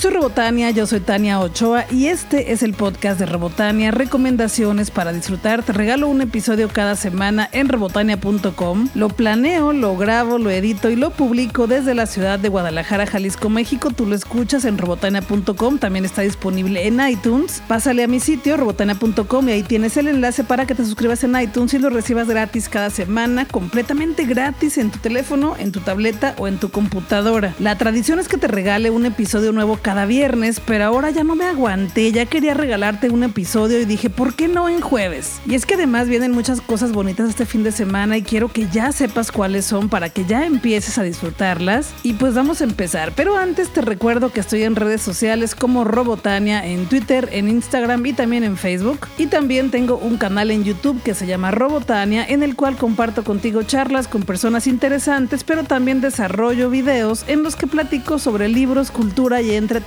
soy Robotania, yo soy Tania Ochoa y este es el podcast de Robotania, recomendaciones para disfrutar. Te regalo un episodio cada semana en robotania.com. Lo planeo, lo grabo, lo edito y lo publico desde la ciudad de Guadalajara, Jalisco, México. Tú lo escuchas en robotania.com, también está disponible en iTunes. Pásale a mi sitio robotania.com y ahí tienes el enlace para que te suscribas en iTunes y lo recibas gratis cada semana, completamente gratis en tu teléfono, en tu tableta o en tu computadora. La tradición es que te regale un episodio nuevo cada viernes, pero ahora ya no me aguanté, ya quería regalarte un episodio y dije, ¿por qué no en jueves? Y es que además vienen muchas cosas bonitas este fin de semana y quiero que ya sepas cuáles son para que ya empieces a disfrutarlas. Y pues vamos a empezar, pero antes te recuerdo que estoy en redes sociales como Robotania, en Twitter, en Instagram y también en Facebook. Y también tengo un canal en YouTube que se llama Robotania, en el cual comparto contigo charlas con personas interesantes, pero también desarrollo videos en los que platico sobre libros, cultura y entretenimiento.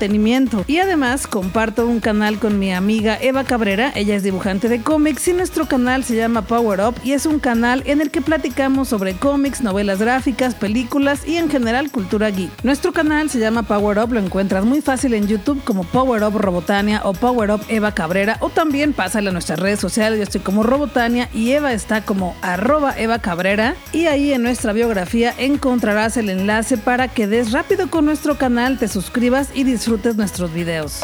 Y además comparto un canal con mi amiga Eva Cabrera, ella es dibujante de cómics y nuestro canal se llama Power Up y es un canal en el que platicamos sobre cómics, novelas gráficas, películas y en general cultura geek. Nuestro canal se llama Power Up, lo encuentras muy fácil en YouTube como Power Up Robotania o Power Up Eva Cabrera. O también pásale a nuestras redes sociales, yo estoy como Robotania y Eva está como arroba Eva Cabrera. Y ahí en nuestra biografía encontrarás el enlace para que des rápido con nuestro canal, te suscribas y disfrutes nuestros videos.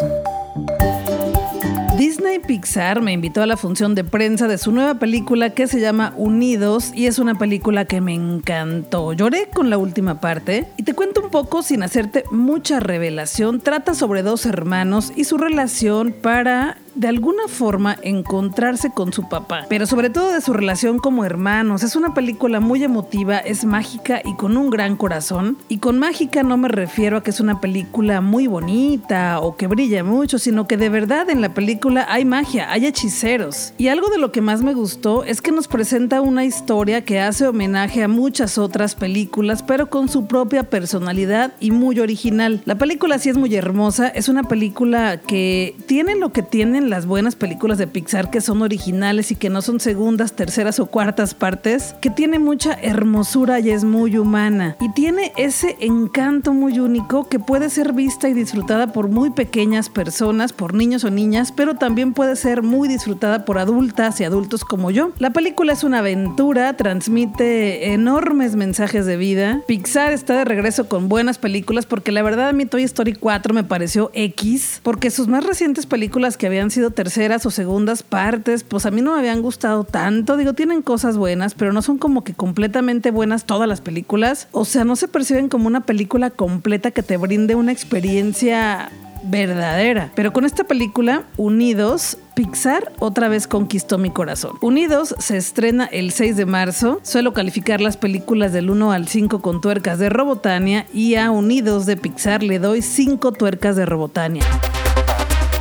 Disney Pixar me invitó a la función de prensa de su nueva película que se llama Unidos y es una película que me encantó. Lloré con la última parte y te cuento un poco sin hacerte mucha revelación. Trata sobre dos hermanos y su relación para de alguna forma encontrarse con su papá, pero sobre todo de su relación como hermanos. Es una película muy emotiva, es mágica y con un gran corazón. Y con mágica no me refiero a que es una película muy bonita o que brilla mucho, sino que de verdad en la película hay magia, hay hechiceros. Y algo de lo que más me gustó es que nos presenta una historia que hace homenaje a muchas otras películas, pero con su propia personalidad y muy original. La película sí es muy hermosa, es una película que tiene lo que tienen las buenas películas de Pixar que son originales y que no son segundas, terceras o cuartas partes, que tiene mucha hermosura y es muy humana. Y tiene ese encanto muy único que puede ser vista y disfrutada por muy pequeñas personas, por niños o niñas, pero también puede ser muy disfrutada por adultas y adultos como yo. La película es una aventura, transmite enormes mensajes de vida. Pixar está de regreso con buenas películas porque la verdad a mí Toy Story 4 me pareció X, porque sus más recientes películas que habían sido terceras o segundas partes, pues a mí no me habían gustado tanto. Digo, tienen cosas buenas, pero no son como que completamente buenas todas las películas. O sea, no se perciben como una película completa que te brinde una experiencia verdadera. Pero con esta película, Unidos, Pixar otra vez conquistó mi corazón. Unidos se estrena el 6 de marzo. Suelo calificar las películas del 1 al 5 con tuercas de Robotania y a Unidos de Pixar le doy 5 tuercas de Robotania.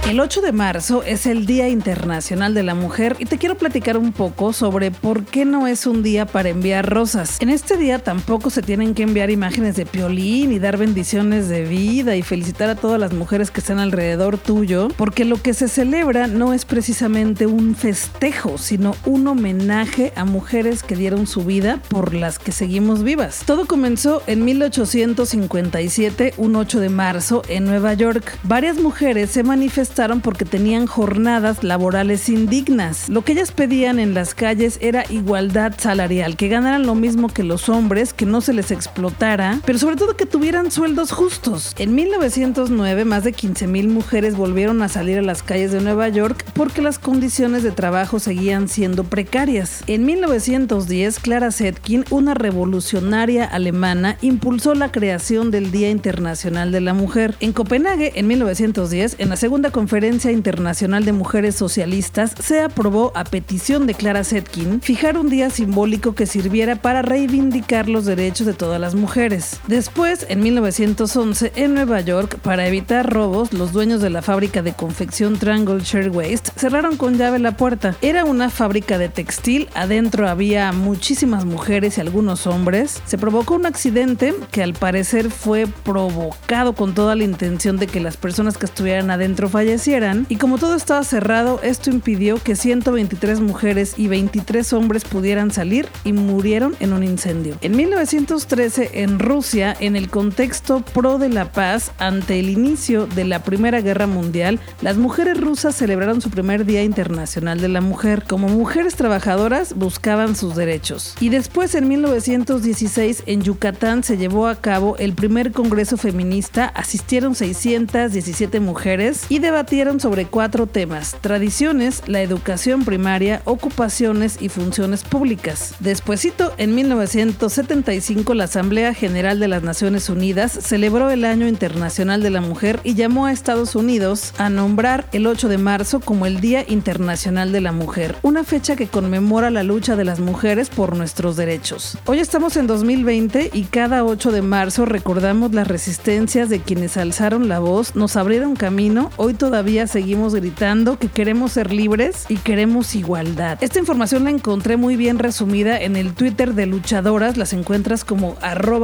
El 8 de marzo es el Día Internacional de la Mujer y te quiero platicar un poco sobre por qué no es un día para enviar rosas. En este día tampoco se tienen que enviar imágenes de piolín y dar bendiciones de vida y felicitar a todas las mujeres que están alrededor tuyo, porque lo que se celebra no es precisamente un festejo, sino un homenaje a mujeres que dieron su vida por las que seguimos vivas. Todo comenzó en 1857, un 8 de marzo, en Nueva York. Varias mujeres se manifestaron porque tenían jornadas laborales indignas. Lo que ellas pedían en las calles era igualdad salarial, que ganaran lo mismo que los hombres, que no se les explotara, pero sobre todo que tuvieran sueldos justos. En 1909 más de 15.000 mujeres volvieron a salir a las calles de Nueva York porque las condiciones de trabajo seguían siendo precarias. En 1910 Clara Zetkin, una revolucionaria alemana, impulsó la creación del Día Internacional de la Mujer. En Copenhague, en 1910, en la segunda Conferencia Internacional de Mujeres Socialistas se aprobó a petición de Clara Zetkin fijar un día simbólico que sirviera para reivindicar los derechos de todas las mujeres. Después, en 1911, en Nueva York, para evitar robos, los dueños de la fábrica de confección Triangle Shirtwaist cerraron con llave la puerta. Era una fábrica de textil, adentro había muchísimas mujeres y algunos hombres. Se provocó un accidente que al parecer fue provocado con toda la intención de que las personas que estuvieran adentro fallaran fallecieran y como todo estaba cerrado, esto impidió que 123 mujeres y 23 hombres pudieran salir y murieron en un incendio. En 1913, en Rusia, en el contexto pro de la paz, ante el inicio de la Primera Guerra Mundial, las mujeres rusas celebraron su primer Día Internacional de la Mujer. Como mujeres trabajadoras buscaban sus derechos. Y después, en 1916, en Yucatán se llevó a cabo el primer Congreso Feminista, asistieron 617 mujeres y debatieron sobre cuatro temas, tradiciones, la educación primaria, ocupaciones y funciones públicas. Despuésito, en 1975, la Asamblea General de las Naciones Unidas celebró el Año Internacional de la Mujer y llamó a Estados Unidos a nombrar el 8 de marzo como el Día Internacional de la Mujer, una fecha que conmemora la lucha de las mujeres por nuestros derechos. Hoy estamos en 2020 y cada 8 de marzo recordamos las resistencias de quienes alzaron la voz, nos abrieron camino, hoy todavía seguimos gritando que queremos ser libres y queremos igualdad. Esta información la encontré muy bien resumida en el Twitter de Luchadoras, las encuentras como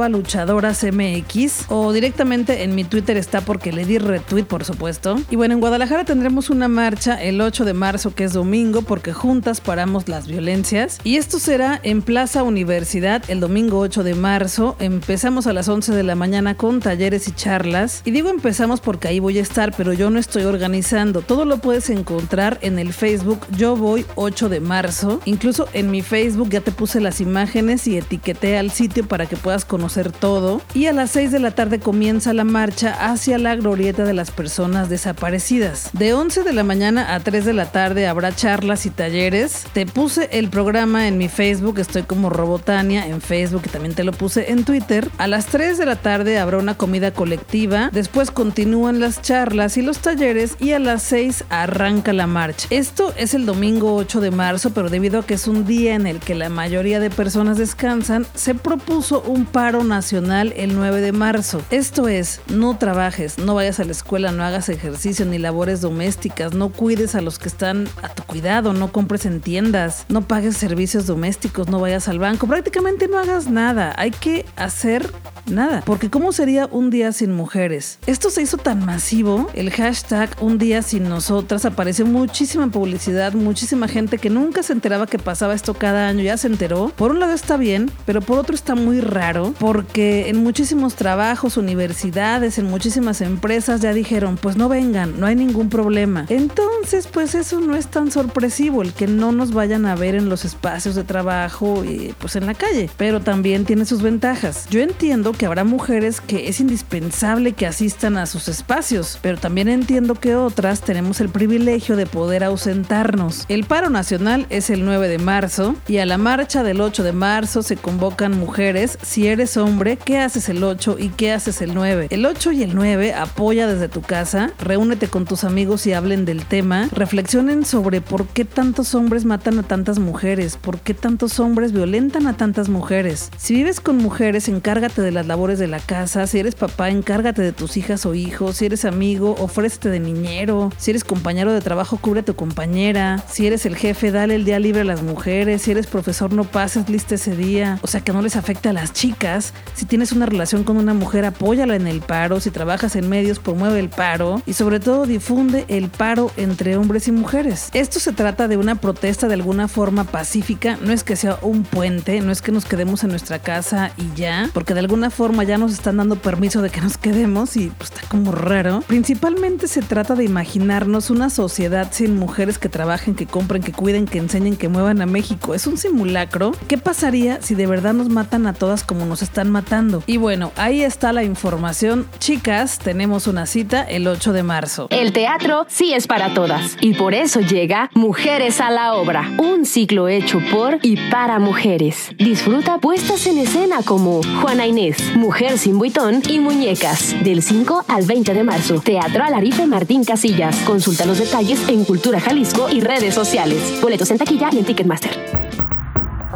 luchadorasmx o directamente en mi Twitter está porque le di retweet por supuesto. Y bueno, en Guadalajara tendremos una marcha el 8 de marzo que es domingo porque juntas paramos las violencias y esto será en Plaza Universidad el domingo 8 de marzo. Empezamos a las 11 de la mañana con talleres y charlas y digo empezamos porque ahí voy a estar pero yo no estoy organizando. Todo lo puedes encontrar en el Facebook Yo Voy 8 de marzo. Incluso en mi Facebook ya te puse las imágenes y etiqueté al sitio para que puedas conocer todo. Y a las 6 de la tarde comienza la marcha hacia la glorieta de las personas desaparecidas. De 11 de la mañana a 3 de la tarde habrá charlas y talleres. Te puse el programa en mi Facebook, estoy como Robotania en Facebook y también te lo puse en Twitter. A las 3 de la tarde habrá una comida colectiva. Después continúan las charlas y los talleres y a las 6 arranca la marcha. Esto es el domingo 8 de marzo, pero debido a que es un día en el que la mayoría de personas descansan, se propuso un paro nacional el 9 de marzo. Esto es, no trabajes, no vayas a la escuela, no hagas ejercicio ni labores domésticas, no cuides a los que están a tu cuidado, no compres en tiendas, no pagues servicios domésticos, no vayas al banco, prácticamente no hagas nada. Hay que hacer nada. Porque ¿cómo sería un día sin mujeres? Esto se hizo tan masivo, el hashtag un día sin nosotras apareció muchísima publicidad, muchísima gente que nunca se enteraba que pasaba esto cada año, ya se enteró. Por un lado está bien, pero por otro está muy raro, porque en muchísimos trabajos, universidades, en muchísimas empresas ya dijeron, pues no vengan, no hay ningún problema. Entonces, pues eso no es tan sorpresivo, el que no nos vayan a ver en los espacios de trabajo y pues en la calle, pero también tiene sus ventajas. Yo entiendo que habrá mujeres que es indispensable que asistan a sus espacios, pero también entiendo que otras tenemos el privilegio de poder ausentarnos. El paro nacional es el 9 de marzo y a la marcha del 8 de marzo se convocan mujeres. Si eres hombre, ¿qué haces el 8 y qué haces el 9? El 8 y el 9 apoya desde tu casa, reúnete con tus amigos y hablen del tema, reflexionen sobre por qué tantos hombres matan a tantas mujeres, por qué tantos hombres violentan a tantas mujeres. Si vives con mujeres, encárgate de las labores de la casa. Si eres papá, encárgate de tus hijas o hijos. Si eres amigo, ofrécete de niñero. Si eres compañero de trabajo, cubre a tu compañera. Si eres el jefe, dale el día libre a las mujeres. Si eres profesor, no pases lista ese día. O sea, que no les afecte a las chicas. Si tienes una relación con una mujer, apóyala en el paro. Si trabajas en medios, promueve el paro. Y sobre todo, difunde el paro entre hombres y mujeres. Esto se trata de una protesta de alguna forma pacífica. No es que sea un puente, no es que nos quedemos en nuestra casa y ya, porque de alguna forma ya nos están dando permiso de que nos quedemos y pues está como raro. Principalmente se trata de imaginarnos una sociedad sin mujeres que trabajen, que compren, que cuiden, que enseñen, que muevan a México. Es un simulacro. ¿Qué pasaría si de verdad nos matan a todas como nos están matando? Y bueno, ahí está la información. Chicas, tenemos una cita el 8 de marzo. El teatro sí es para todas y por eso llega Mujeres a la Obra, un ciclo hecho por y para mujeres. Disfruta puestas en escena como Juana Inés, Mujer sin buitón y Muñecas. Del 5 al 20 de marzo. Teatro Alarife Casillas. Consulta los detalles en Cultura Jalisco y redes sociales. Boletos en taquilla y en Ticketmaster.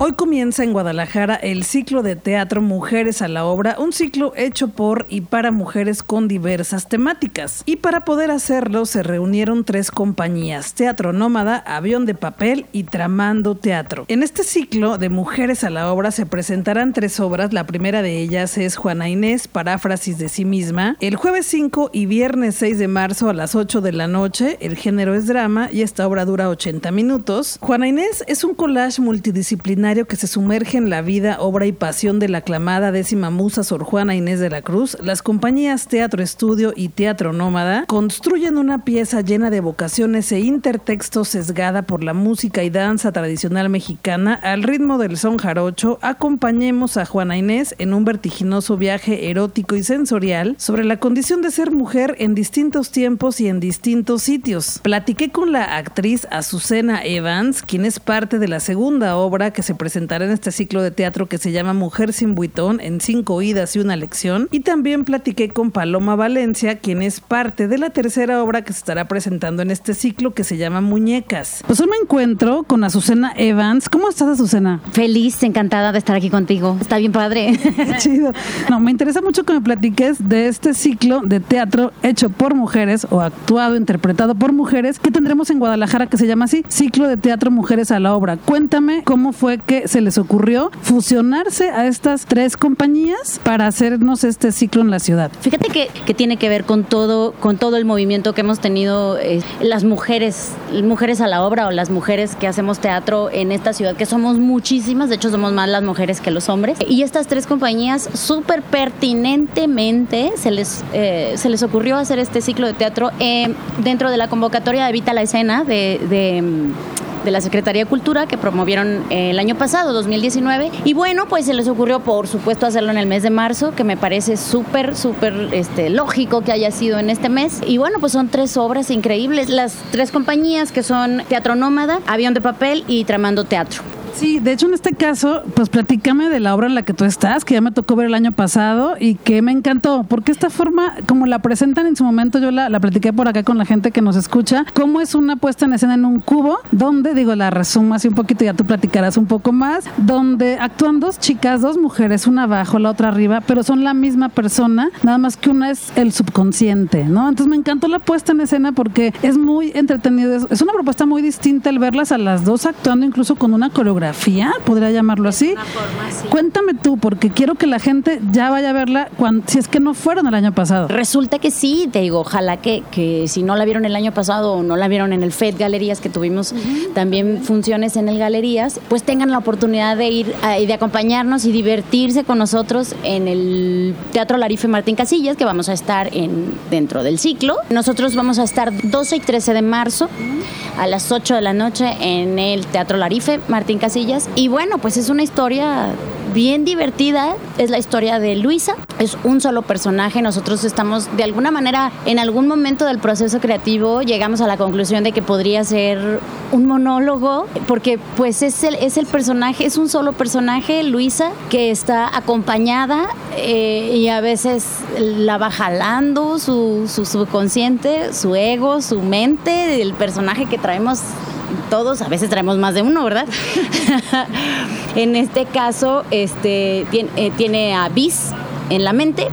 Hoy comienza en Guadalajara el ciclo de teatro Mujeres a la Obra, un ciclo hecho por y para mujeres con diversas temáticas. Y para poder hacerlo se reunieron tres compañías, Teatro Nómada, Avión de Papel y Tramando Teatro. En este ciclo de Mujeres a la Obra se presentarán tres obras, la primera de ellas es Juana Inés, paráfrasis de sí misma, el jueves 5 y viernes 6 de marzo a las 8 de la noche, el género es drama y esta obra dura 80 minutos. Juana Inés es un collage multidisciplinario que se sumerge en la vida, obra y pasión de la aclamada décima musa Sor Juana Inés de la Cruz, las compañías Teatro Estudio y Teatro Nómada construyen una pieza llena de vocaciones e intertextos sesgada por la música y danza tradicional mexicana al ritmo del son jarocho. Acompañemos a Juana Inés en un vertiginoso viaje erótico y sensorial sobre la condición de ser mujer en distintos tiempos y en distintos sitios. Platiqué con la actriz Azucena Evans, quien es parte de la segunda obra que se presentará en este ciclo de teatro que se llama Mujer sin buitón en cinco idas y una lección. Y también platiqué con Paloma Valencia, quien es parte de la tercera obra que se estará presentando en este ciclo que se llama Muñecas. Pues hoy me encuentro con Azucena Evans. ¿Cómo estás, Azucena? Feliz, encantada de estar aquí contigo. Está bien padre. Chido. No, me interesa mucho que me platiques de este ciclo de teatro hecho por mujeres o actuado, interpretado por mujeres que tendremos en Guadalajara que se llama así, Ciclo de Teatro Mujeres a la Obra. Cuéntame cómo fue que se les ocurrió fusionarse a estas tres compañías para hacernos este ciclo en la ciudad. Fíjate que, tiene que ver con todo, con todo el movimiento que hemos tenido eh, las mujeres, mujeres a la obra o las mujeres que hacemos teatro en esta ciudad, que somos muchísimas, de hecho somos más las mujeres que los hombres. Y estas tres compañías súper pertinentemente se les, eh, se les ocurrió hacer este ciclo de teatro eh, dentro de la convocatoria de Vita la Escena de de la Secretaría de Cultura que promovieron eh, el año pasado, 2019. Y bueno, pues se les ocurrió, por supuesto, hacerlo en el mes de marzo, que me parece súper, súper este, lógico que haya sido en este mes. Y bueno, pues son tres obras increíbles. Las tres compañías que son Teatro Nómada, Avión de Papel y Tramando Teatro. Sí, de hecho en este caso, pues platícame de la obra en la que tú estás, que ya me tocó ver el año pasado y que me encantó, porque esta forma, como la presentan en su momento, yo la, la platiqué por acá con la gente que nos escucha, cómo es una puesta en escena en un cubo, donde, digo, la resumo así un poquito, ya tú platicarás un poco más, donde actúan dos chicas, dos mujeres, una abajo, la otra arriba, pero son la misma persona, nada más que una es el subconsciente, ¿no? Entonces me encantó la puesta en escena porque es muy entretenido, es una propuesta muy distinta el verlas a las dos actuando incluso con una coreografía podría llamarlo así. Cuéntame tú, porque quiero que la gente ya vaya a verla cuando, si es que no fueron el año pasado. Resulta que sí, te digo, ojalá que, que si no la vieron el año pasado o no la vieron en el FED Galerías, que tuvimos también funciones en el Galerías, pues tengan la oportunidad de ir y de acompañarnos y divertirse con nosotros en el Teatro Larife Martín Casillas, que vamos a estar en, dentro del ciclo. Nosotros vamos a estar 12 y 13 de marzo a las 8 de la noche en el Teatro Larife Martín Casillas y bueno, pues es una historia bien divertida. Es la historia de Luisa. Es un solo personaje. Nosotros estamos de alguna manera, en algún momento del proceso creativo, llegamos a la conclusión de que podría ser un monólogo, porque pues es el, es el personaje, es un solo personaje, Luisa, que está acompañada eh, y a veces la va jalando su, su subconsciente, su ego, su mente, el personaje que traemos todos, a veces traemos más de uno, ¿verdad? en este caso, este, eh, tiene, a Bis en la mente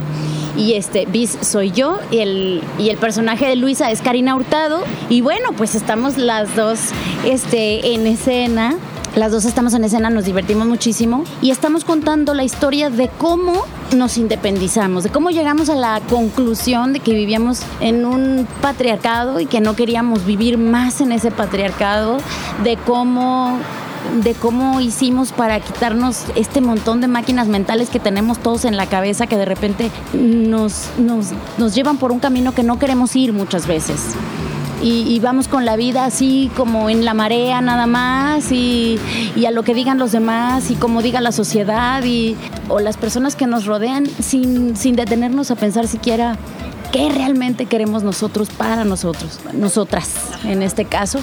y este Bis soy yo y el, y el personaje de Luisa es Karina Hurtado y bueno pues estamos las dos este, en escena las dos estamos en escena, nos divertimos muchísimo y estamos contando la historia de cómo nos independizamos, de cómo llegamos a la conclusión de que vivíamos en un patriarcado y que no queríamos vivir más en ese patriarcado, de cómo de cómo hicimos para quitarnos este montón de máquinas mentales que tenemos todos en la cabeza que de repente nos, nos, nos llevan por un camino que no queremos ir muchas veces y, vamos con la vida así como en la marea nada más y, a lo que digan los demás y como diga la sociedad y, o las personas que nos rodean sin, sin detenernos a pensar siquiera qué realmente queremos nosotros para nosotros, nosotras en este caso.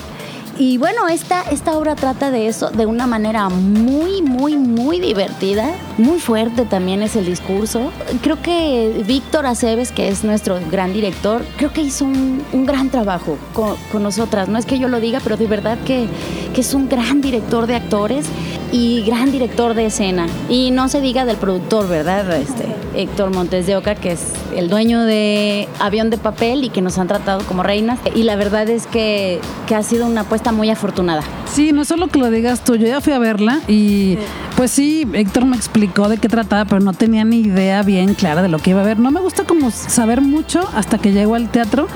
Y bueno, esta, esta obra trata de eso de una manera muy, muy, muy divertida. Muy fuerte también es el discurso. Creo que Víctor Aceves, que es nuestro gran director, creo que hizo un, gran trabajo con, nosotras. No es que yo lo diga, pero de verdad que, que es un gran director de actores y gran director de escena. Y no se diga del productor, ¿verdad? Este, Héctor Montes de Oca, que es el dueño de Avión de Papel y que nos han tratado como reinas. Y la verdad es que, que ha sido una apuesta muy afortunada. Sí, no es solo que lo digas tú, yo ya fui a verla y pues sí, Héctor me explicó de qué trataba, pero no tenía ni idea bien clara de lo que iba a ver. No me gusta como saber mucho hasta que llego al teatro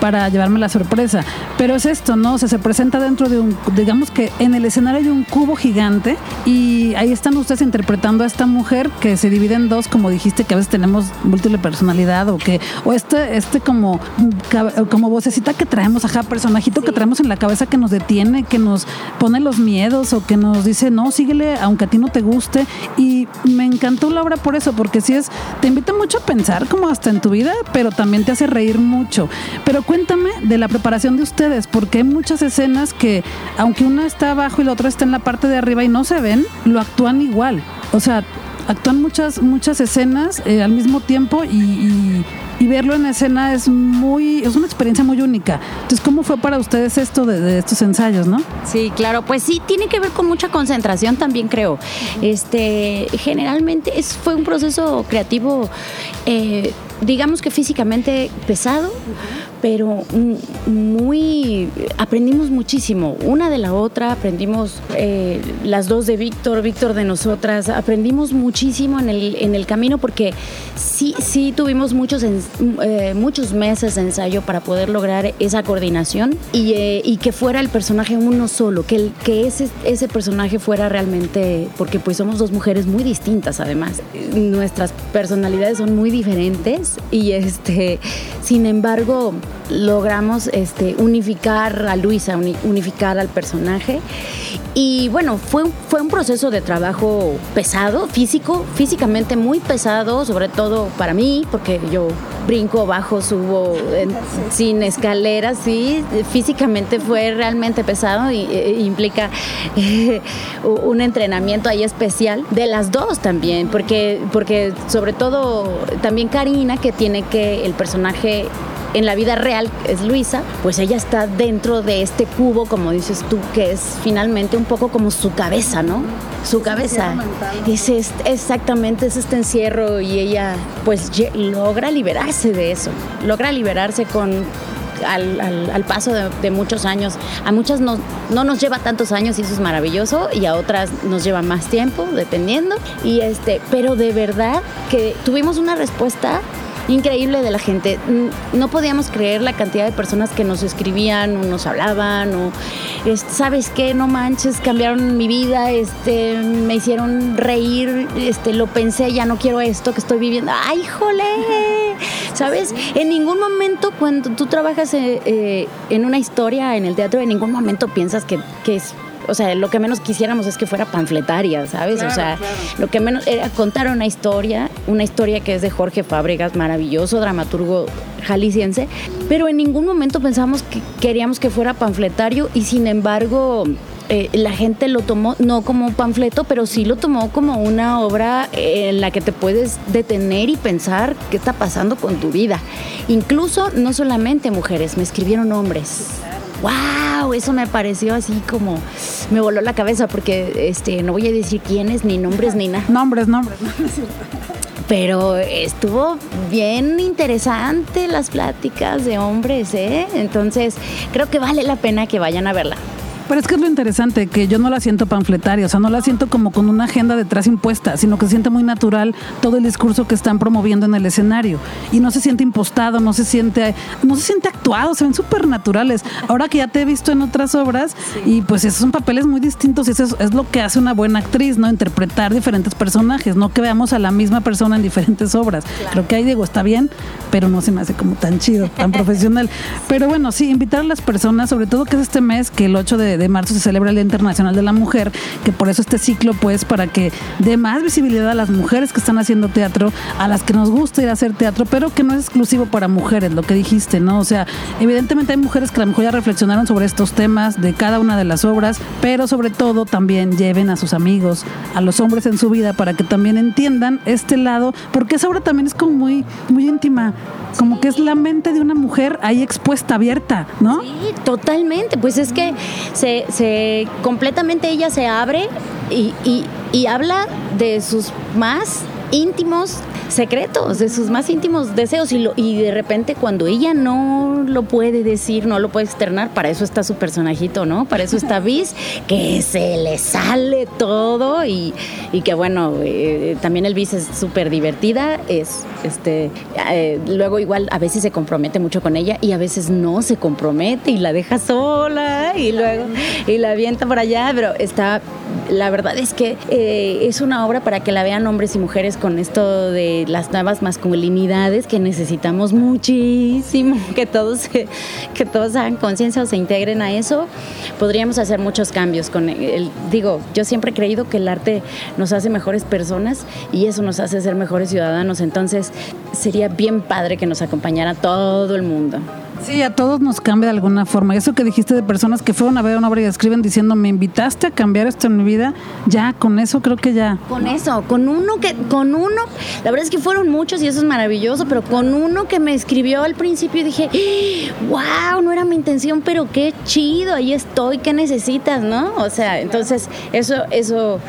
para llevarme la sorpresa, pero es esto, ¿no? O sea, se presenta dentro de un, digamos que en el escenario hay un cubo gigante y ahí están ustedes interpretando a esta mujer que se divide en dos, como dijiste, que a veces tenemos múltiple personalidad o que, o este, este como, como vocecita que traemos, ajá, personajito que traemos en la cabeza que nos detiene, que nos pone los miedos o que nos dice, no, síguele aunque a ti no te guste. Y me encantó la obra por eso, porque sí es, te invita mucho a pensar como hasta en tu vida, pero también te hace reír mucho. Pero cuéntame de la preparación de ustedes, porque hay muchas escenas que, aunque una está abajo y la otra está en la parte de arriba y no se ven, lo actúan igual. O sea, actúan muchas, muchas escenas eh, al mismo tiempo y, verlo en escena es muy, es una experiencia muy única. Entonces, ¿cómo fue para ustedes esto de, estos ensayos, no? Sí, claro, pues sí, tiene que ver con mucha concentración también creo. Este, generalmente es, fue un proceso creativo, eh, digamos que físicamente pesado, pero muy aprendimos muchísimo una de la otra aprendimos eh, las dos de Víctor Víctor de nosotras aprendimos muchísimo en el, en el camino porque sí sí tuvimos muchos eh, muchos meses de ensayo para poder lograr esa coordinación y, eh, y, que fuera el personaje uno solo que el, que ese ese personaje fuera realmente porque pues somos dos mujeres muy distintas además nuestras personalidades son muy diferentes y este sin embargo logramos este, unificar a Luisa, unificar al personaje. Y bueno, fue, fue un proceso de trabajo pesado, físico, físicamente muy pesado, sobre todo para mí, porque yo brinco, bajo, subo sin escaleras, sí, físicamente fue realmente pesado y e, e, implica un entrenamiento ahí especial de las dos también, porque, porque sobre todo también Karina, que tiene que el personaje en la vida real es Luisa, pues ella está dentro de este cubo, como dices tú, que es finalmente un poco como su cabeza, ¿no? Su cabeza. Es, exactamente, es este encierro y ella pues logra liberarse de eso, logra liberarse con al, paso de, muchos años. A muchas no, no nos lleva tantos años y eso es maravilloso, y a otras nos lleva más tiempo, dependiendo. Y este, pero de verdad que tuvimos una respuesta increíble de la gente. No podíamos creer la cantidad de personas que nos escribían o nos hablaban o, ¿sabes qué? No manches, cambiaron mi vida, este, me hicieron reír, este, lo pensé, ya no quiero esto que estoy viviendo. ¡Ay, jole! ¿Sabes? En ningún momento cuando tú trabajas eh, eh, en una historia en el teatro, en ningún momento piensas que, que es o sea, lo que menos quisiéramos es que fuera panfletaria, ¿sabes? o sea, lo que menos era contar una historia, una historia que es de Jorge Fábregas, maravilloso dramaturgo jalisciense, pero en ningún momento pensamos que queríamos que fuera panfletario y sin embargo eh, la gente lo tomó no como un panfleto, pero sí lo tomó como una obra en la que te puedes detener y pensar qué está pasando con tu vida. Incluso no solamente mujeres, me escribieron hombres wow, eso me pareció así como, me voló la cabeza porque este, no voy a decir quiénes, ni nombres, ni nada. Nombres, nombres. Pero estuvo bien interesante las pláticas de hombres, ¿eh? Entonces creo que vale la pena que vayan a verla. Pero es que es lo interesante, que yo no la siento panfletaria, o sea, no la siento como con una agenda detrás impuesta, sino que se siente muy natural todo el discurso que están promoviendo en el escenario. Y no se siente impostado, no se siente, no se siente actuado, se ven súper naturales. Ahora que ya te he visto en otras obras, y pues esos son papeles muy distintos, y eso es, lo que hace una buena actriz, ¿no? Interpretar diferentes personajes, no que veamos a la misma persona en diferentes obras. Creo que ahí digo, está bien, pero no se me hace como tan chido, tan profesional. Pero bueno, sí, invitar a las personas, sobre todo que es este mes, que el 8 de de marzo se celebra el Día Internacional de la Mujer, que por eso este ciclo, pues, para que dé más visibilidad a las mujeres que están haciendo teatro, a las que nos gusta ir a hacer teatro, pero que no es exclusivo para mujeres, lo que dijiste, ¿no? O sea, evidentemente hay mujeres que a lo mejor ya reflexionaron sobre estos temas de cada una de las obras, pero sobre todo también lleven a sus amigos, a los hombres en su vida, para que también entiendan este lado, porque esa obra también es como muy, muy íntima, como que es la mente de una mujer ahí expuesta, abierta, ¿no? Sí, totalmente. Pues es que se, se completamente ella se abre y, y, y habla de sus más íntimos secretos, de sus más íntimos deseos y, lo, y de repente cuando ella no lo puede decir, no lo puede externar, para eso está su personajito, ¿no? Para eso está Viz, que se le sale todo y, y que bueno, eh, también el Viz es súper divertida, es este, eh, luego igual a veces se compromete mucho con ella y a veces no se compromete y la deja sola y luego y la avienta por allá, pero está, la verdad es que eh, es una obra para que la vean hombres y mujeres con esto de las nuevas masculinidades que necesitamos muchísimo que todos que todos hagan conciencia o se integren a eso podríamos hacer muchos cambios con el digo yo siempre he creído que el arte nos hace mejores personas y eso nos hace ser mejores ciudadanos. Entonces sería bien padre que nos acompañara todo el mundo Sí, a todos nos cambia de alguna forma. Eso que dijiste de personas que fueron a ver una obra y escriben diciendo, me invitaste a cambiar esto en mi vida, ya, con eso creo que ya. Con eso, con uno que, con uno, la verdad es que fueron muchos y eso es maravilloso, pero con uno que me escribió al principio y dije, wow, no era mi intención, pero qué chido, ahí estoy, ¿qué necesitas, no? O sea, entonces, eso, eso,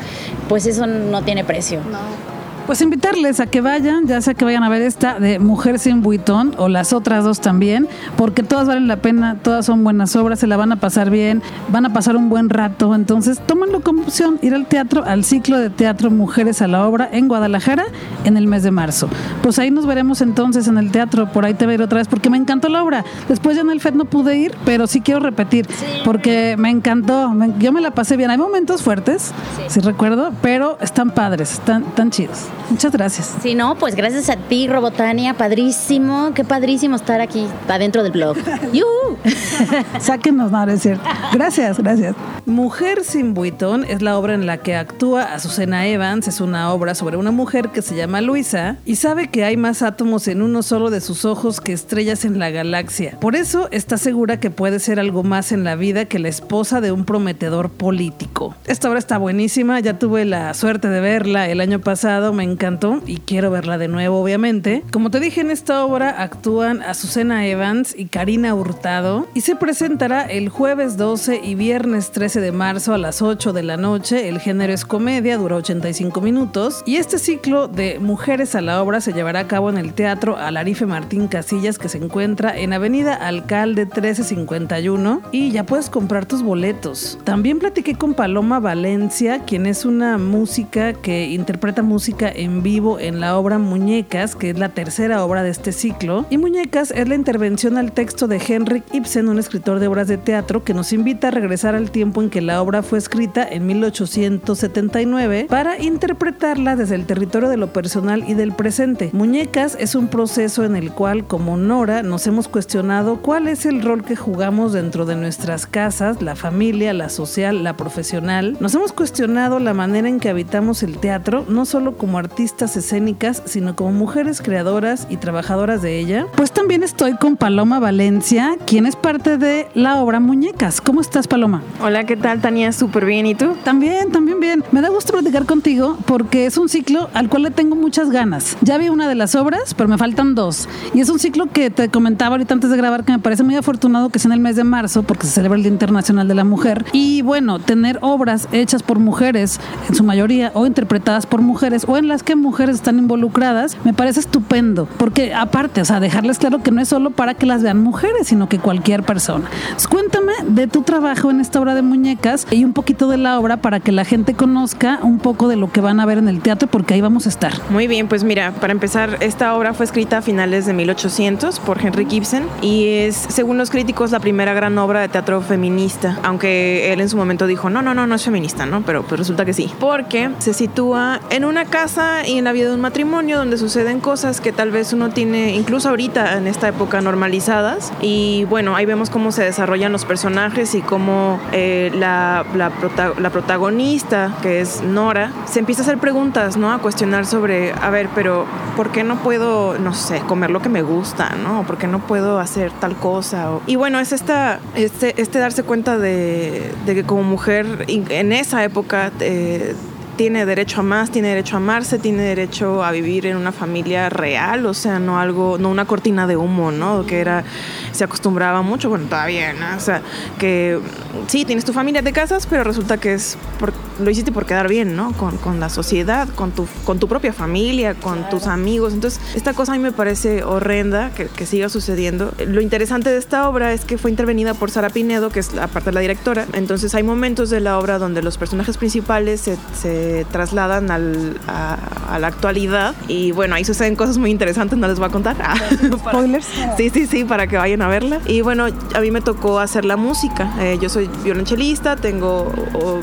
pues eso no tiene precio. No. Pues invitarles a que vayan, ya sea que vayan a ver esta de Mujer sin buitón o las otras dos también, porque todas valen la pena, todas son buenas obras, se la van a pasar bien, van a pasar un buen rato. Entonces, tómenlo como opción, ir al teatro, al ciclo de teatro Mujeres a la Obra en Guadalajara en el mes de marzo. Pues ahí nos veremos entonces en el teatro, por ahí te veré otra vez, porque me encantó la obra. Después ya en el FED no pude ir, pero sí quiero repetir, porque me encantó, yo me la pasé bien. Hay momentos fuertes, si recuerdo, pero están padres, están tan chidos. Muchas gracias. Sí, no, pues gracias a ti, Robotania, padrísimo, qué padrísimo estar aquí adentro del blog. Sáquenos, no, es cierto. Gracias, gracias. Mujer sin buitón es la obra en la que actúa Azucena Evans. Es una obra sobre una mujer que se llama Luisa y sabe que hay más átomos en uno solo de sus ojos que estrellas en la galaxia. Por eso está segura que puede ser algo más en la vida que la esposa de un prometedor político. Esta obra está buenísima, ya tuve la suerte de verla el año pasado, me encantó y quiero verla de nuevo, obviamente. Como te dije, en esta obra actúan Azucena Evans y Karina Hurtado y se presentará el jueves 12 y viernes 13 de marzo a las 8 de la noche. El género es comedia, dura 85 minutos y este ciclo de Mujeres a la Obra se llevará a cabo en el Teatro Alarife Martín Casillas que se encuentra en Avenida Alcalde 1351 y ya puedes comprar tus boletos. También platiqué con Paloma Valencia, quien es una música que interpreta música en vivo en la obra Muñecas, que es la tercera obra de este ciclo. Y Muñecas es la intervención al texto de Henrik Ibsen, un escritor de obras de teatro que nos invita a regresar al tiempo en que la obra fue escrita en 1879 para interpretarla desde el territorio de lo personal y del presente. Muñecas es un proceso en el cual, como Nora, nos hemos cuestionado cuál es el rol que jugamos dentro de nuestras casas, la familia, la social, la profesional. Nos hemos cuestionado la manera en que habitamos el teatro, no solo como artistas escénicas, sino como mujeres creadoras y trabajadoras de ella. Pues también estoy con Paloma Valencia, quien es parte de la obra Muñecas. ¿Cómo estás, Paloma? Hola, ¿qué tal, Tania? Súper bien. ¿Y tú? También, también bien. Me da gusto platicar contigo porque es un ciclo al cual le tengo muchas ganas. Ya vi una de las obras, pero me faltan dos. Y es un ciclo que te comentaba ahorita antes de grabar que me parece muy afortunado que sea en el mes de marzo porque se celebra el Día Internacional de la Mujer. Y bueno, tener obras hechas por mujeres, en su mayoría, o interpretadas por mujeres, o en las que mujeres están involucradas, me parece estupendo. Porque aparte, o sea, dejarles claro que no es solo para que las vean mujeres, sino que cualquier persona. cuéntame de tu trabajo en esta obra de muñecas y un poquito de la obra para que la gente conozca un poco de lo que van a ver en el teatro, porque ahí vamos a estar. Muy bien, pues mira, para empezar, esta obra fue escrita a finales de 1800 por Henry Gibson y es, según los críticos, la primera gran obra de teatro feminista, aunque él en su momento dijo, no, no, no, no es feminista, ¿no? Pero, pero resulta que sí, porque se sitúa en una casa y en la vida de un matrimonio donde suceden cosas que tal vez uno tiene, incluso ahorita en esta época, normalizadas. Y bueno, ahí vemos cómo se desarrollan los personajes y cómo eh, la, la, protagonista, que es Nora, se empieza a hacer preguntas, ¿no? A cuestionar sobre, a ver, pero ¿por qué no puedo, no sé, comer lo que me gusta, ¿no? ¿Por qué no puedo hacer tal cosa? Y bueno, es esta, este, este darse cuenta de, de que como mujer en esa época... Eh, tiene derecho a más, tiene derecho a amarse, tiene derecho a vivir en una familia real, o sea, no algo, no una cortina de humo, ¿no? Que era, se acostumbraba mucho, bueno, todavía, ¿no? O sea, que sí, tienes tu familia, te casas, pero resulta que es por, lo hiciste por quedar bien, ¿no? Con, con, la sociedad, con tu, con tu propia familia, con tus amigos. Entonces, esta cosa a mí me parece horrenda que, que, siga sucediendo. Lo interesante de esta obra es que fue intervenida por Sara Pinedo, que es aparte la directora. Entonces, hay momentos de la obra donde los personajes principales se, se trasladan al, a, a, la actualidad. Y bueno, ahí suceden cosas muy interesantes, no les voy a contar. ¿Spoilers? sí, sí, sí, para que vayan a verla. Y bueno, a mí me tocó hacer la música. Eh, yo soy violonchelista, tengo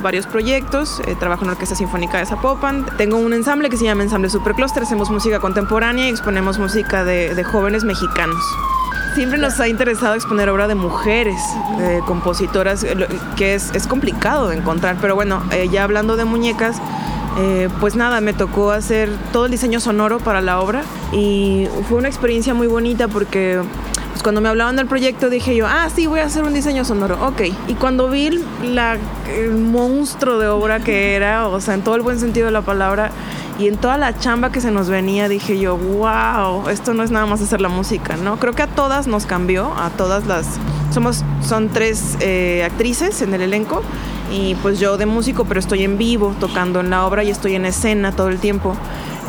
varios proyectos, eh, trabajo en la Orquesta Sinfónica de Zapopan, tengo un ensamble que se llama Ensamble Supercluster, hacemos música contemporánea y exponemos música de, de jóvenes mexicanos siempre nos ha interesado exponer obra de mujeres eh, compositoras, que es, complicado de encontrar. Pero bueno, eh, ya hablando de muñecas, eh, pues nada, me tocó hacer todo el diseño sonoro para la obra y fue una experiencia muy bonita porque pues cuando me hablaban del proyecto dije yo, ah, sí, voy a hacer un diseño sonoro, ok. Y cuando vi la, el monstruo de obra que era, o sea, en todo el buen sentido de la palabra, y en toda la chamba que se nos venía dije yo, wow, esto no es nada más hacer la música, ¿no? Creo que a todas nos cambió, a todas las... Somos, son tres eh, actrices en el elenco y pues yo de músico, pero estoy en vivo tocando en la obra y estoy en escena todo el tiempo.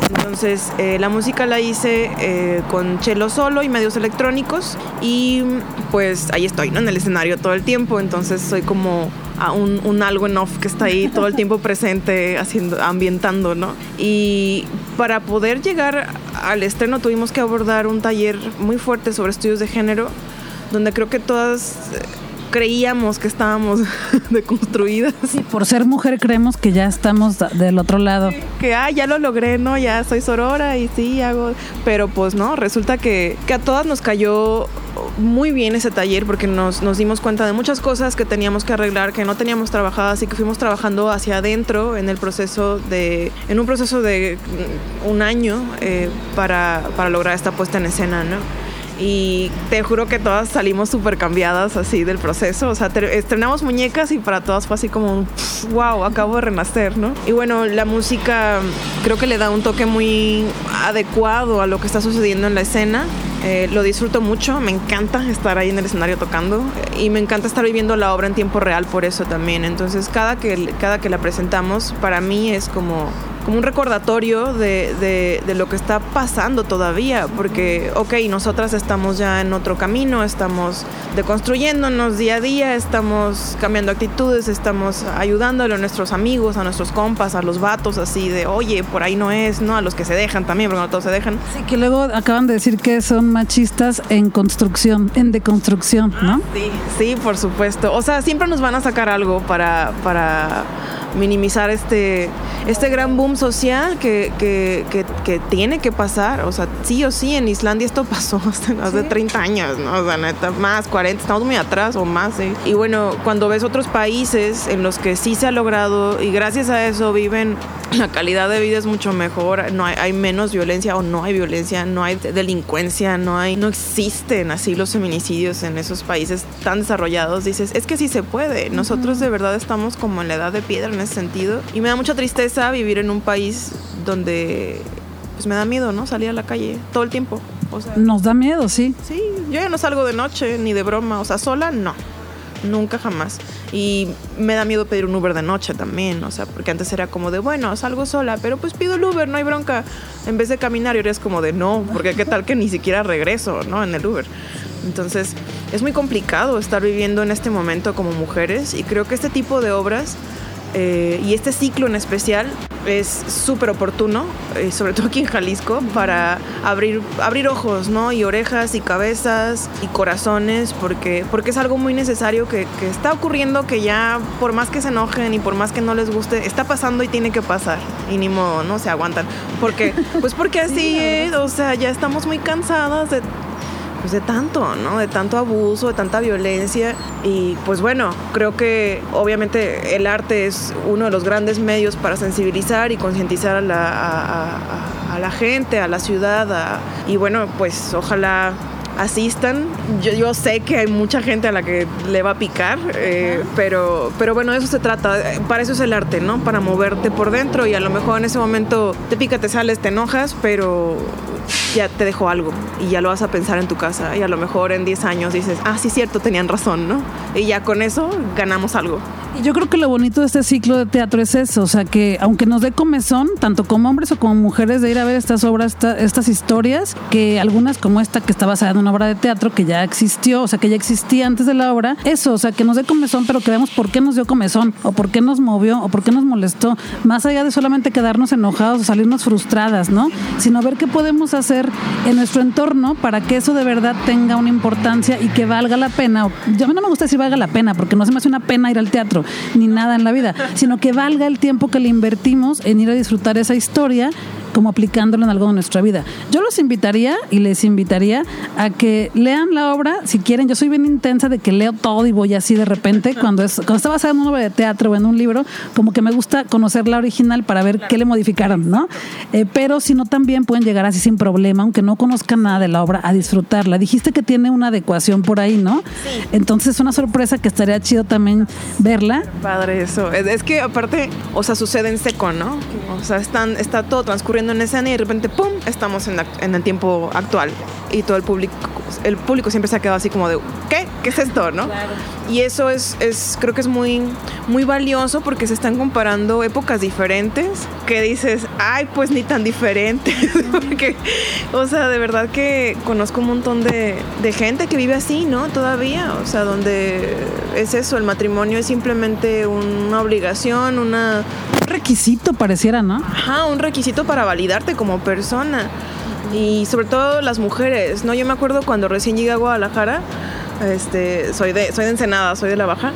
Entonces eh, la música la hice eh, con cello solo y medios electrónicos y pues ahí estoy, ¿no? En el escenario todo el tiempo, entonces soy como un, un, algo en off que está ahí todo el tiempo presente, haciendo, ambientando, ¿no? Y para poder llegar al estreno tuvimos que abordar un taller muy fuerte sobre estudios de género, donde creo que todas creíamos que estábamos deconstruidas. Sí, por ser mujer creemos que ya estamos del otro lado. Que, ah, ya lo logré, ¿no? Ya soy sorora y sí, hago... Pero pues no, resulta que, que a todas nos cayó muy bien ese taller porque nos, nos, dimos cuenta de muchas cosas que teníamos que arreglar, que no teníamos trabajado, así que fuimos trabajando hacia adentro en el proceso de, en un proceso de un año eh, para, para lograr esta puesta en escena, ¿no? Y te juro que todas salimos súper cambiadas así del proceso. O sea, estrenamos muñecas y para todas fue así como wow, acabo de renacer, ¿no? Y bueno, la música creo que le da un toque muy adecuado a lo que está sucediendo en la escena. Eh, lo disfruto mucho, me encanta estar ahí en el escenario tocando y me encanta estar viviendo la obra en tiempo real por eso también. Entonces, cada que, cada que la presentamos, para mí es como como un recordatorio de, de, de, lo que está pasando todavía, porque, ok, nosotras estamos ya en otro camino, estamos deconstruyéndonos día a día, estamos cambiando actitudes, estamos ayudándole a nuestros amigos, a nuestros compas, a los vatos, así de, oye, por ahí no es, ¿no? A los que se dejan también, porque no todos se dejan. Sí, que luego acaban de decir que son machistas en construcción, en deconstrucción, ¿no? Sí, sí, por supuesto. O sea, siempre nos van a sacar algo para... para minimizar este, este gran boom social que, que, que, que, tiene que pasar. O sea, sí o sí, en Islandia esto pasó hace, hace 30 años, ¿no? O sea, neta, más, 40, estamos muy atrás o más. ¿sí? Y bueno, cuando ves otros países en los que sí se ha logrado y gracias a eso viven, la calidad de vida es mucho mejor, no hay, hay menos violencia o no hay violencia, no hay delincuencia, no hay, no existen así los feminicidios en esos países tan desarrollados. Dices, es que sí se puede. Nosotros de verdad estamos como en la edad de piedra en ese sentido. Y me da mucha tristeza vivir en un país donde pues me da miedo, ¿no? Salir a la calle todo el tiempo. O sea, Nos da miedo, sí. Sí, yo ya no salgo de noche ni de broma, o sea, sola no. Nunca jamás. Y me da miedo pedir un Uber de noche también, o sea, porque antes era como de, bueno, salgo sola, pero pues pido el Uber, no hay bronca. En vez de caminar, y ahora es como de, no, porque qué tal que ni siquiera regreso, ¿no? En el Uber. Entonces, es muy complicado estar viviendo en este momento como mujeres y creo que este tipo de obras eh, y este ciclo en especial es súper oportuno, eh, sobre todo aquí en Jalisco, para abrir, abrir ojos, ¿no? Y orejas y cabezas y corazones, porque, porque es algo muy necesario que, que, está ocurriendo, que ya por más que se enojen y por más que no les guste, está pasando y tiene que pasar. Y ni modo, ¿no? Se aguantan. Porque, pues porque así sí, es, o sea, ya estamos muy cansadas de pues de tanto, ¿no? De tanto abuso, de tanta violencia. Y pues bueno, creo que obviamente el arte es uno de los grandes medios para sensibilizar y concientizar a la, a, la, gente, a la ciudad. y bueno, pues ojalá asistan. Yo, yo sé que hay mucha gente a la que le va a picar, eh, pero, pero bueno, eso se trata. Para eso es el arte, ¿no? Para moverte por dentro y a lo mejor en ese momento te pica, te sales, te enojas, pero ya te dejó algo y ya lo vas a pensar en tu casa y a lo mejor en 10 años dices, ah, sí, cierto, tenían razón, ¿no? Y ya con eso ganamos algo. Yo creo que lo bonito de este ciclo de teatro es eso, o sea que aunque nos dé comezón, tanto como hombres o como mujeres, de ir a ver estas obras, estas historias, que algunas como esta que está basada en una obra de teatro que ya existió, o sea que ya existía antes de la obra, eso, o sea que nos dé comezón, pero que veamos por qué nos dio comezón, o por qué nos movió, o por qué nos molestó, más allá de solamente quedarnos enojados o salirnos frustradas, ¿no? Sino ver qué podemos hacer en nuestro entorno para que eso de verdad tenga una importancia y que valga la pena. Yo a mí no me gusta decir valga la pena, porque no se me hace una pena ir al teatro ni nada en la vida, sino que valga el tiempo que le invertimos en ir a disfrutar esa historia como aplicándolo en algo de nuestra vida. Yo los invitaría y les invitaría a que lean la obra si quieren. Yo soy bien intensa de que leo todo y voy así de repente. Cuando, es, cuando está basada en una obra de teatro o en un libro, como que me gusta conocer la original para ver qué le modificaron, ¿no? Eh, pero si no, también pueden llegar así sin problema, aunque no conozcan nada de la obra, a disfrutarla. Dijiste que tiene una adecuación por ahí, ¿no? Sí. Entonces es una sorpresa que estaría chido también verla. Padre eso. Es que aparte, o sea, sucede en seco, ¿no? O sea, están, está todo transcurriendo en escena y de repente, ¡pum!, estamos en, en, el tiempo actual. Y todo el público, el público siempre se ha quedado así como de, ¿qué? ¿Qué es esto? ¿no? Y eso es, es, creo que es muy, muy valioso porque se están comparando épocas diferentes que dices, ay, pues ni tan diferentes. porque, o sea, de verdad que conozco un montón de, de gente que vive así, ¿no? Todavía, o sea, donde es eso, el matrimonio es simplemente una obligación, una... Un requisito pareciera, ¿no? Ajá, un requisito para validarte como persona. Y sobre todo las mujeres, ¿no? Yo me acuerdo cuando recién llegué a Guadalajara, este, soy, de, soy de Ensenada, soy de La Baja,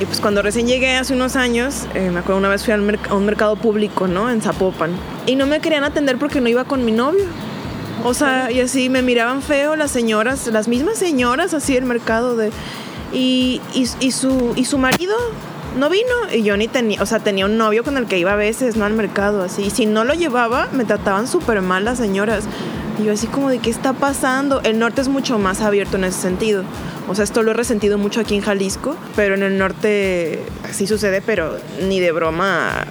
y pues cuando recién llegué hace unos años, eh, me acuerdo una vez fui al a un mercado público, ¿no? En Zapopan. Y no me querían atender porque no iba con mi novio. O sea, y así me miraban feo las señoras, las mismas señoras así el mercado de... Y, y, y, su, y su marido no vino y yo ni tenía, o sea, tenía un novio con el que iba a veces, ¿no? Al mercado, así. Y si no lo llevaba, me trataban súper mal las señoras. Y yo así como de, ¿qué está pasando? El norte es mucho más abierto en ese sentido. O sea, esto lo he resentido mucho aquí en Jalisco, pero en el norte sí sucede, pero ni de broma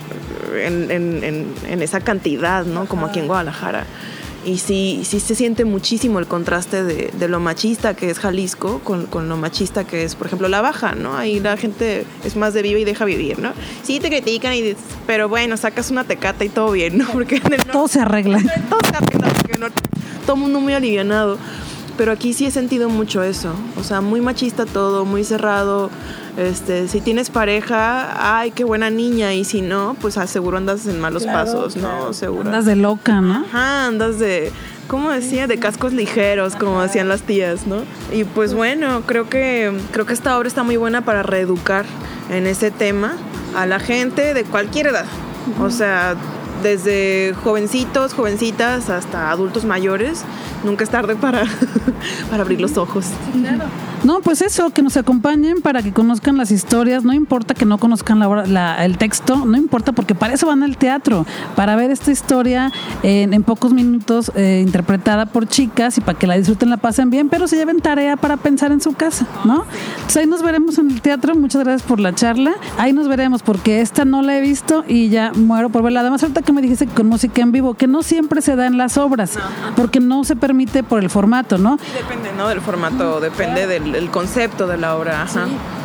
en, en, en esa cantidad, ¿no? Como aquí en Guadalajara y sí, sí se siente muchísimo el contraste de, de lo machista que es Jalisco con, con, lo machista que es, por ejemplo, la baja, ¿no? Ahí la gente es más de vive y deja vivir, ¿no? Sí te critican, y dices, pero bueno, sacas una tecata y todo bien, ¿no? Porque en el todo se arregla. Todo se arregla, porque no, todo mundo muy alivianado. Pero aquí sí he sentido mucho eso, o sea, muy machista todo, muy cerrado, este, si tienes pareja, ay, qué buena niña, y si no, pues aseguro andas en malos pasos, ¿no? Seguro. Andas de loca, ¿no? Ajá, andas de, ¿cómo decía? De cascos ligeros, como decían las tías, ¿no? Y pues bueno, creo que, creo que esta obra está muy buena para reeducar en ese tema a la gente de cualquier edad. O sea, desde jovencitos, jovencitas, hasta adultos mayores. Nunca es tarde para, para abrir los ojos. Claro. No, pues eso, que nos acompañen para que conozcan las historias, no importa que no conozcan la, el texto, no importa porque para eso van al teatro, para ver esta historia en, en pocos minutos eh, interpretada por chicas y para que la disfruten, la pasen bien, pero se lleven tarea para pensar en su casa, ¿no? Entonces ahí nos veremos en el teatro, muchas gracias por la charla, ahí nos veremos porque esta no la he visto y ya muero por verla. Además, ahorita que me dijiste con música en vivo, que no siempre se da en las obras, porque no se permite por el formato, ¿no? Depende, ¿no? Del formato, depende del el concepto de la obra.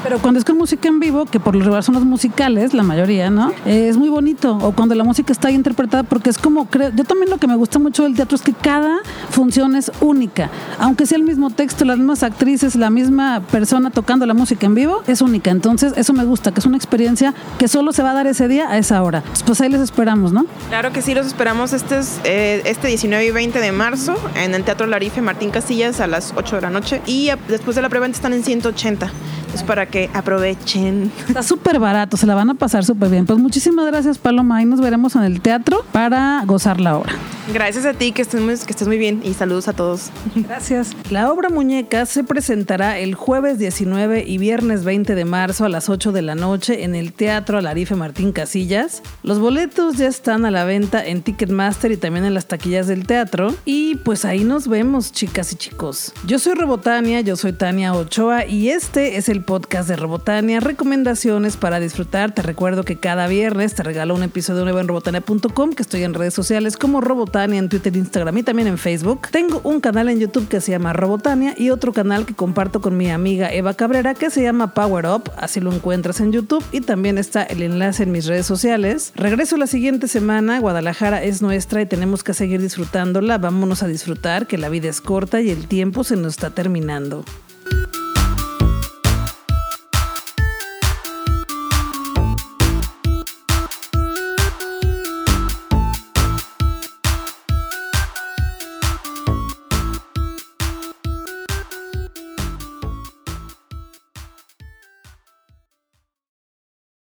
Pero cuando es con música en vivo, que por lo regular son los musicales, la mayoría, ¿no? es muy bonito. O cuando la música está interpretada, porque es como, creo, yo también lo que me gusta mucho del teatro es que cada función es única. Aunque sea el mismo texto, las mismas actrices, la misma persona tocando la música en vivo, es única. Entonces, eso me gusta, que es una experiencia que solo se va a dar ese día a esa hora. Pues ahí les esperamos, ¿no? Claro que sí, los esperamos este, es, eh, este 19 y 20 de marzo en el Teatro Larife Martín Casillas a las 8 de la noche. Y después de la prueba están en 180. Es para que aprovechen. Está súper barato, se la van a pasar súper bien. Pues muchísimas gracias, Paloma. Y nos veremos en el teatro para gozar la obra. Gracias a ti, que estés, muy, que estés muy bien y saludos a todos. Gracias. La obra Muñeca se presentará el jueves 19 y viernes 20 de marzo a las 8 de la noche en el Teatro Alarife Martín Casillas. Los boletos ya están a la venta en Ticketmaster y también en las taquillas del teatro. Y pues ahí nos vemos, chicas y chicos. Yo soy Robotania, yo soy Tania Ochoa y este es el podcast de Robotania. Recomendaciones para disfrutar. Te recuerdo que cada viernes te regalo un episodio nuevo en robotania.com, que estoy en redes sociales como Robotania en Twitter, Instagram y también en Facebook. Tengo un canal en YouTube que se llama Robotania y otro canal que comparto con mi amiga Eva Cabrera que se llama Power Up, así lo encuentras en YouTube y también está el enlace en mis redes sociales. Regreso la siguiente semana, Guadalajara es nuestra y tenemos que seguir disfrutándola, vámonos a disfrutar que la vida es corta y el tiempo se nos está terminando.